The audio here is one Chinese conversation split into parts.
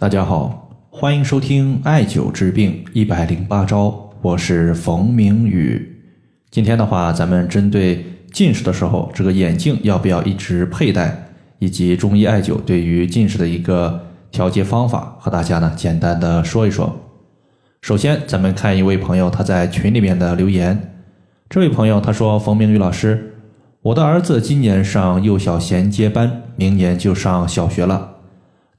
大家好，欢迎收听艾灸治病一百零八招，我是冯明宇。今天的话，咱们针对近视的时候，这个眼镜要不要一直佩戴，以及中医艾灸对于近视的一个调节方法，和大家呢简单的说一说。首先，咱们看一位朋友他在群里面的留言。这位朋友他说：“冯明宇老师，我的儿子今年上幼小衔接班，明年就上小学了。”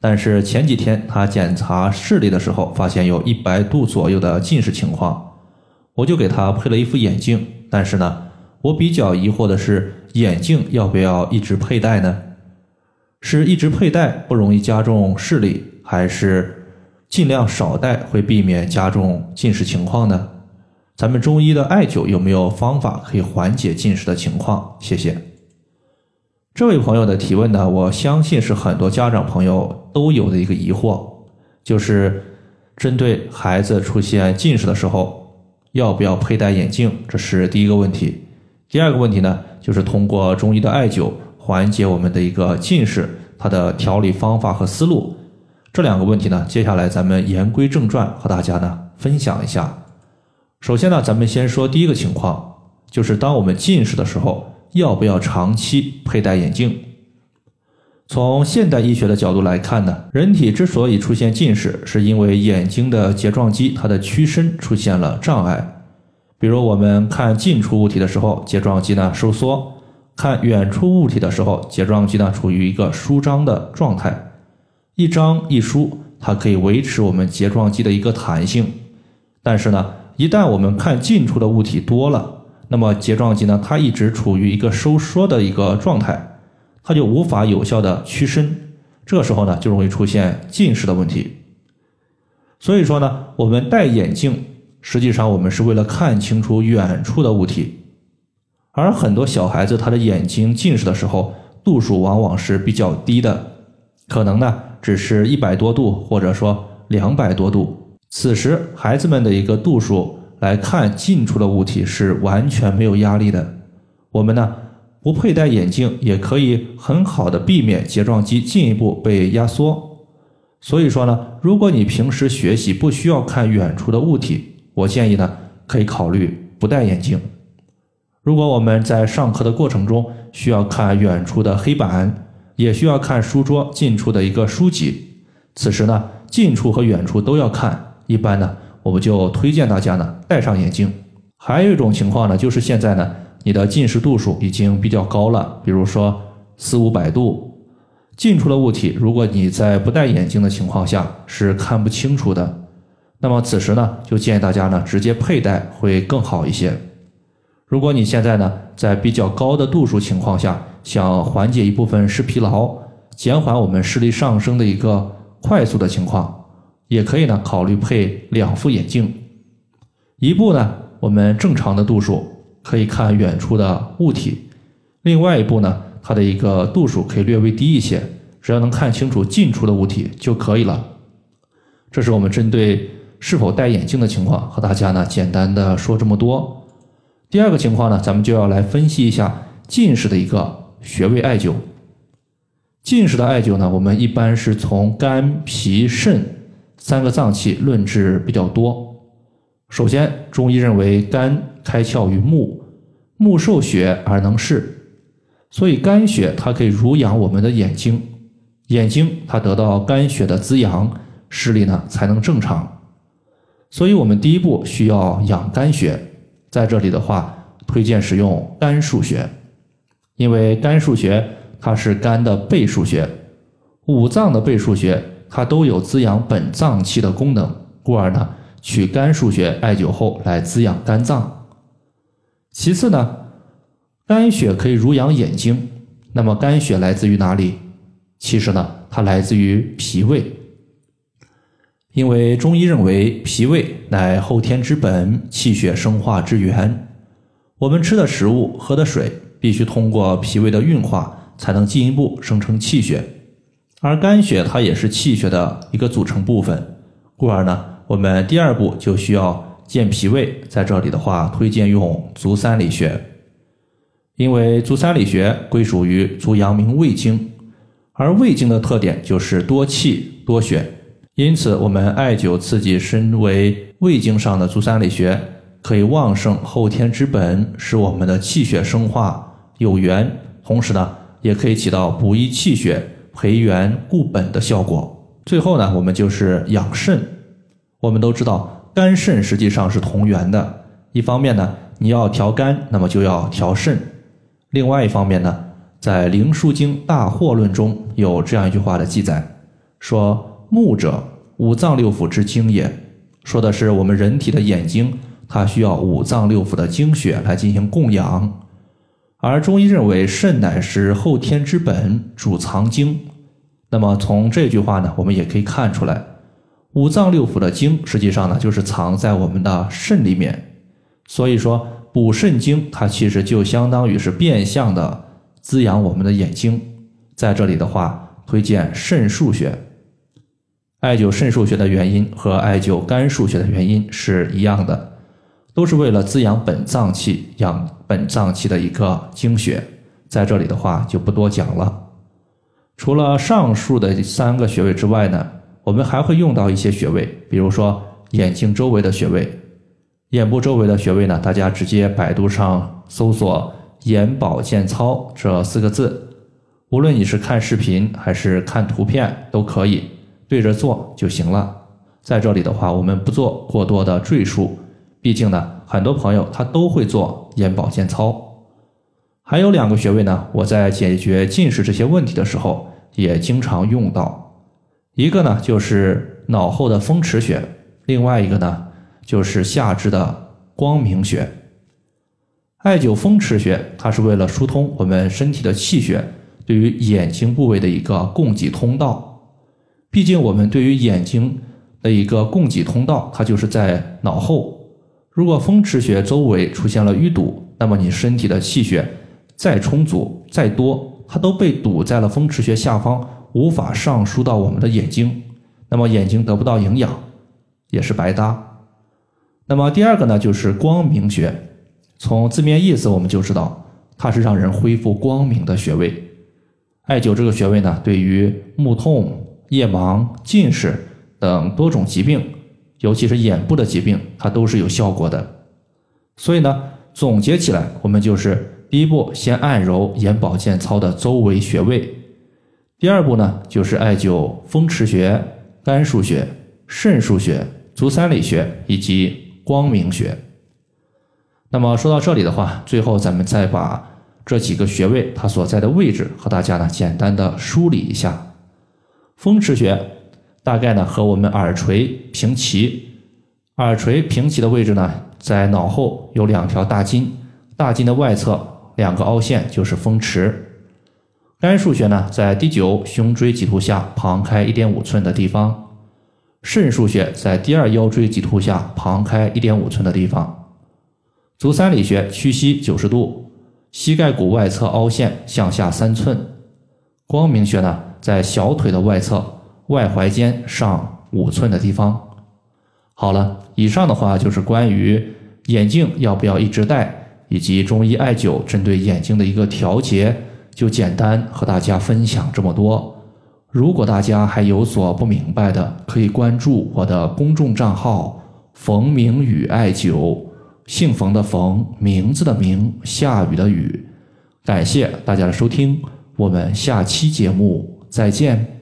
但是前几天他检查视力的时候，发现有一百度左右的近视情况，我就给他配了一副眼镜。但是呢，我比较疑惑的是，眼镜要不要一直佩戴呢？是一直佩戴不容易加重视力，还是尽量少戴会避免加重近视情况呢？咱们中医的艾灸有没有方法可以缓解近视的情况？谢谢。这位朋友的提问呢，我相信是很多家长朋友都有的一个疑惑，就是针对孩子出现近视的时候，要不要佩戴眼镜？这是第一个问题。第二个问题呢，就是通过中医的艾灸缓解我们的一个近视，它的调理方法和思路。这两个问题呢，接下来咱们言归正传，和大家呢分享一下。首先呢，咱们先说第一个情况，就是当我们近视的时候。要不要长期佩戴眼镜？从现代医学的角度来看呢，人体之所以出现近视，是因为眼睛的睫状肌它的屈伸出现了障碍。比如我们看近处物体的时候，睫状肌呢收缩；看远处物体的时候，睫状肌呢处于一个舒张的状态。一张一舒，它可以维持我们睫状肌的一个弹性。但是呢，一旦我们看近处的物体多了，那么睫状肌呢，它一直处于一个收缩的一个状态，它就无法有效的屈伸，这个时候呢，就容易出现近视的问题。所以说呢，我们戴眼镜，实际上我们是为了看清楚远处的物体，而很多小孩子他的眼睛近视的时候，度数往往是比较低的，可能呢只是一百多度，或者说两百多度，此时孩子们的一个度数。来看近处的物体是完全没有压力的。我们呢不佩戴眼镜也可以很好的避免睫状肌进一步被压缩。所以说呢，如果你平时学习不需要看远处的物体，我建议呢可以考虑不戴眼镜。如果我们在上课的过程中需要看远处的黑板，也需要看书桌近处的一个书籍，此时呢近处和远处都要看，一般呢。我们就推荐大家呢戴上眼镜。还有一种情况呢，就是现在呢你的近视度数已经比较高了，比如说四五百度，近处的物体，如果你在不戴眼镜的情况下是看不清楚的。那么此时呢，就建议大家呢直接佩戴会更好一些。如果你现在呢在比较高的度数情况下，想缓解一部分视疲劳，减缓我们视力上升的一个快速的情况。也可以呢，考虑配两副眼镜，一部呢，我们正常的度数可以看远处的物体；另外一部呢，它的一个度数可以略微低一些，只要能看清楚近处的物体就可以了。这是我们针对是否戴眼镜的情况，和大家呢简单的说这么多。第二个情况呢，咱们就要来分析一下近视的一个穴位艾灸。近视的艾灸呢，我们一般是从肝、脾、肾。三个脏器论治比较多。首先，中医认为肝开窍于目，目受血而能视，所以肝血它可以濡养我们的眼睛，眼睛它得到肝血的滋养，视力呢才能正常。所以我们第一步需要养肝血，在这里的话，推荐使用肝腧穴，因为肝腧穴它是肝的背腧穴，五脏的背腧穴。它都有滋养本脏器的功能，故而呢，取肝腧穴艾灸后来滋养肝脏。其次呢，肝血可以濡养眼睛，那么肝血来自于哪里？其实呢，它来自于脾胃，因为中医认为脾胃乃后天之本，气血生化之源。我们吃的食物、喝的水，必须通过脾胃的运化，才能进一步生成气血。而肝血它也是气血的一个组成部分，故而呢，我们第二步就需要健脾胃。在这里的话，推荐用足三里穴，因为足三里穴归属于足阳明胃经，而胃经的特点就是多气多血，因此，我们艾灸刺激身为胃经上的足三里穴，可以旺盛后天之本，使我们的气血生化有源，同时呢，也可以起到补益气血、培元固本的效果。最后呢，我们就是养肾。我们都知道，肝肾实际上是同源的。一方面呢，你要调肝，那么就要调肾；另外一方面呢，在《灵枢经·大惑论》中有这样一句话的记载，说。目者，五脏六腑之精也，说的是我们人体的眼睛，它需要五脏六腑的精血来进行供养。而中医认为肾乃是后天之本，主藏精。那么从这句话呢，我们也可以看出来，五脏六腑的精实际上呢就是藏在我们的肾里面。所以说补肾精，它其实就相当于是变相的滋养我们的眼睛。在这里的话，推荐肾腧穴。艾灸肾腧穴的原因和艾灸肝腧穴的原因是一样的，都是为了滋养本脏器，养本脏器的一个精血。在这里的话就不多讲了。除了上述的三个穴位之外呢，我们还会用到一些穴位，比如说眼睛周围的穴位。眼部周围的穴位呢，大家直接百度上搜索“眼保健操”这四个字，无论你是看视频还是看图片都可以。对着做就行了。在这里的话，我们不做过多的赘述，毕竟呢，很多朋友他都会做眼保健操。还有两个穴位呢，我在解决近视这些问题的时候也经常用到。一个呢就是脑后的风池穴，另外一个呢就是下肢的光明穴。艾灸风池穴，它是为了疏通我们身体的气血，对于眼睛部位的一个供给通道。毕竟，我们对于眼睛的一个供给通道，它就是在脑后。如果风池穴周围出现了淤堵，那么你身体的气血再充足、再多，它都被堵在了风池穴下方，无法上输到我们的眼睛，那么眼睛得不到营养，也是白搭。那么第二个呢，就是光明穴。从字面意思我们就知道，它是让人恢复光明的穴位。艾灸这个穴位呢，对于目痛。夜盲、近视等多种疾病，尤其是眼部的疾病，它都是有效果的。所以呢，总结起来，我们就是第一步先按揉眼保健操的周围穴位，第二步呢就是艾灸风池穴、肝腧穴、肾腧穴、足三里穴以及光明穴。那么说到这里的话，最后咱们再把这几个穴位它所在的位置和大家呢简单的梳理一下。风池穴大概呢和我们耳垂平齐，耳垂平齐的位置呢在脑后有两条大筋，大筋的外侧两个凹陷就是风池。肝腧穴呢在第九胸椎棘突下旁开一点五寸的地方，肾腧穴在第二腰椎棘突下旁开一点五寸的地方。足三里穴屈膝九十度，膝盖骨外侧凹陷向下三寸。光明穴呢？在小腿的外侧外踝尖上五寸的地方。好了，以上的话就是关于眼镜要不要一直戴，以及中医艾灸针对眼睛的一个调节，就简单和大家分享这么多。如果大家还有所不明白的，可以关注我的公众账号“冯明宇艾灸”，姓冯的冯，名字的名，下雨的雨。感谢大家的收听，我们下期节目。再见。